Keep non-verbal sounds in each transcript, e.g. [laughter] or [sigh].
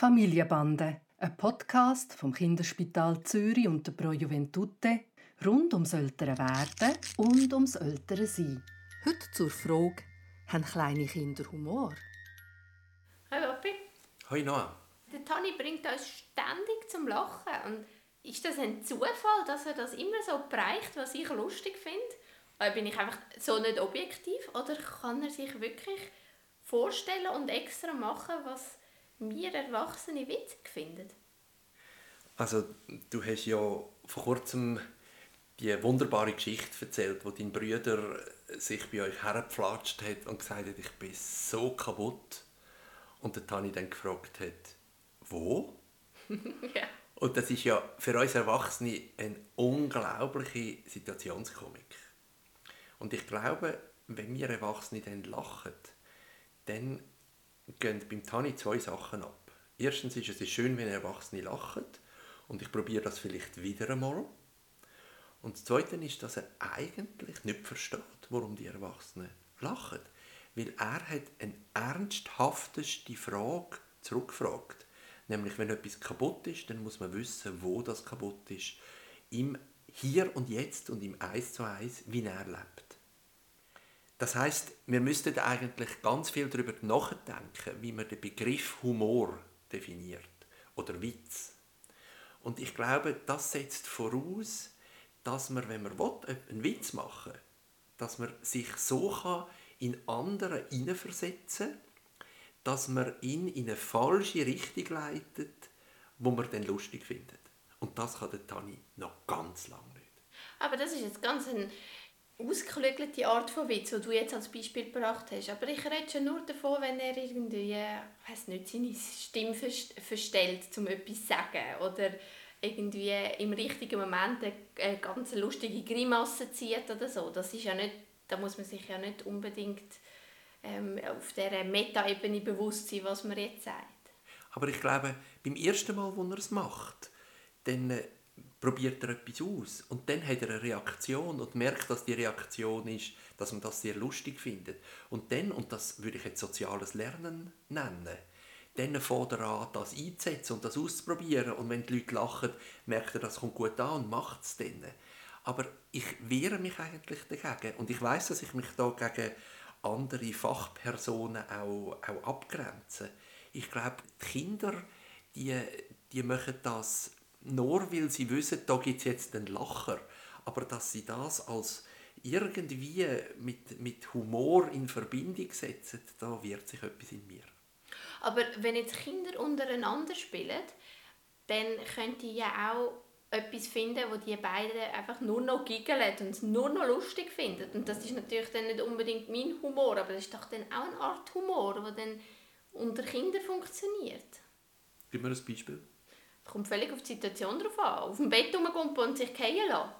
Familienbande, ein Podcast vom Kinderspital Zürich und der Pro Juventute rund ums ältere Werden und ums ältere Sein. Heute zur Frage, haben kleine Kinder Humor? Hi Papi. Hoi Noah. Der Tani bringt uns ständig zum Lachen. Und ist das ein Zufall, dass er das immer so bereicht, was ich lustig finde? Bin ich einfach so nicht objektiv? Oder kann er sich wirklich vorstellen und extra machen, was wir Erwachsene witzig finden. Also, du hast ja vor kurzem die wunderbare Geschichte erzählt, wo dein Bruder sich bei euch hergepflatscht hat und gesagt hat, ich bin so kaputt. Und der Tani dann gefragt hat, wo? [laughs] ja. Und das ist ja für uns Erwachsene eine unglaubliche Situationskomik. Und ich glaube, wenn wir Erwachsene dann lachen, dann gehen beim Tani zwei Sachen ab. Erstens ist es schön, wenn Erwachsene lachen und ich probiere das vielleicht wieder einmal. Und das Zweite ist, dass er eigentlich nicht versteht, warum die Erwachsenen lachen. Weil er hat eine ernsthafteste Frage zurückgefragt. Nämlich, wenn etwas kaputt ist, dann muss man wissen, wo das kaputt ist. Im Hier und Jetzt und im Eis zu Eis, wie er lebt. Das heißt, wir müssten eigentlich ganz viel darüber nachdenken, wie man den Begriff Humor definiert oder Witz. Und ich glaube, das setzt voraus, dass man, wenn man will, einen Witz machen will, dass man sich so kann in andere hineinversetzen dass man ihn in eine falsche Richtung leitet, wo man dann lustig findet. Und das kann der Tani noch ganz lange nicht. Aber das ist jetzt ganz ein ausgeklügelte Art von Witz, die du jetzt als Beispiel gebracht hast. Aber ich rede schon nur davon, wenn er irgendwie, weiß nicht, seine Stimme verstellt, um etwas zu sagen. Oder irgendwie im richtigen Moment eine ganz lustige Grimasse zieht oder so. Das ist ja nicht, da muss man sich ja nicht unbedingt ähm, auf dieser Meta-Ebene bewusst sein, was man jetzt sagt. Aber ich glaube, beim ersten Mal, wo er es macht, dann äh, probiert er etwas aus und dann hat er eine Reaktion und merkt, dass die Reaktion ist, dass man das sehr lustig findet. Und dann, und das würde ich jetzt soziales Lernen nennen, dann fängt er an, das einzusetzen und das auszuprobieren. Und wenn die Leute lachen, merkt er, das kommt gut an und macht es dann. Aber ich wehre mich eigentlich dagegen. Und ich weiß, dass ich mich da gegen andere Fachpersonen auch, auch abgrenze. Ich glaube, die Kinder, die, die machen das nur weil sie wissen, da gibt es jetzt einen Lacher. Aber dass sie das als irgendwie mit, mit Humor in Verbindung setzen, da wird sich etwas in mir. Aber wenn jetzt Kinder untereinander spielen, dann könnte ich ja auch etwas finden, wo die beiden einfach nur noch giggeln und es nur noch lustig finden. Und das ist natürlich dann nicht unbedingt mein Humor, aber das ist doch dann auch eine Art Humor, der dann unter Kindern funktioniert. Gib mir ein Beispiel kommt völlig auf die Situation drauf an. Auf dem Bett rumkumpen und sich fallen lassen.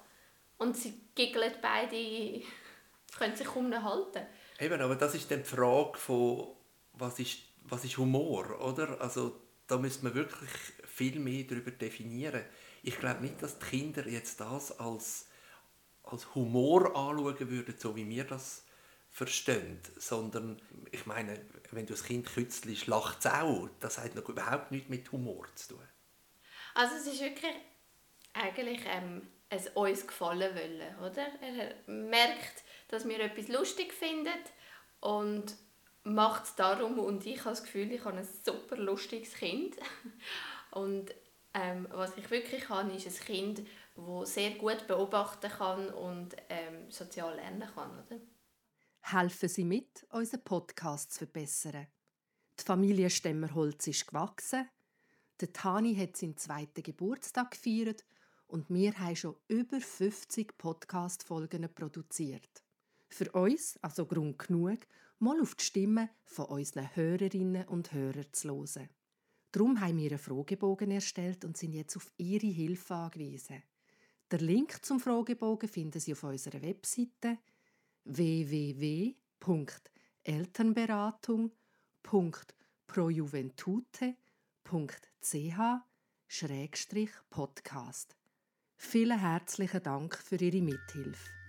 Und sie giggeln beide, [laughs] können sich kaum noch halten. Eben, aber das ist dann die Frage von, was ist, was ist Humor, oder? Also da müsste man wirklich viel mehr darüber definieren. Ich glaube nicht, dass die Kinder jetzt das als, als Humor anschauen würden, so wie wir das verstehen, sondern ich meine, wenn du das Kind kützlich lacht es auch. Das hat noch überhaupt nichts mit Humor zu tun. Also es ist wirklich eigentlich ähm, es uns gefallen wollen, oder? Er merkt, dass wir etwas lustig finden und macht es darum und ich habe das Gefühl, ich habe ein super lustiges Kind [laughs] und ähm, was ich wirklich habe, ist ein Kind, das sehr gut beobachten kann und ähm, sozial lernen kann, oder? Helfen Sie mit, unseren Podcast zu verbessern. Die Familie Stemmerholz ist gewachsen der Tani hat seinen zweiten Geburtstag gefeiert und wir haben schon über 50 Podcast-Folgen produziert. Für uns also Grund genug, mal auf die Stimme von unseren Hörerinnen und Hörern zu hören. Darum haben wir einen Fragebogen erstellt und sind jetzt auf Ihre Hilfe angewiesen. Der Link zum Fragebogen finden Sie auf unserer Webseite www.elternberatung.projuventute.com www.ch-podcast. Vielen herzlichen Dank für Ihre Mithilfe.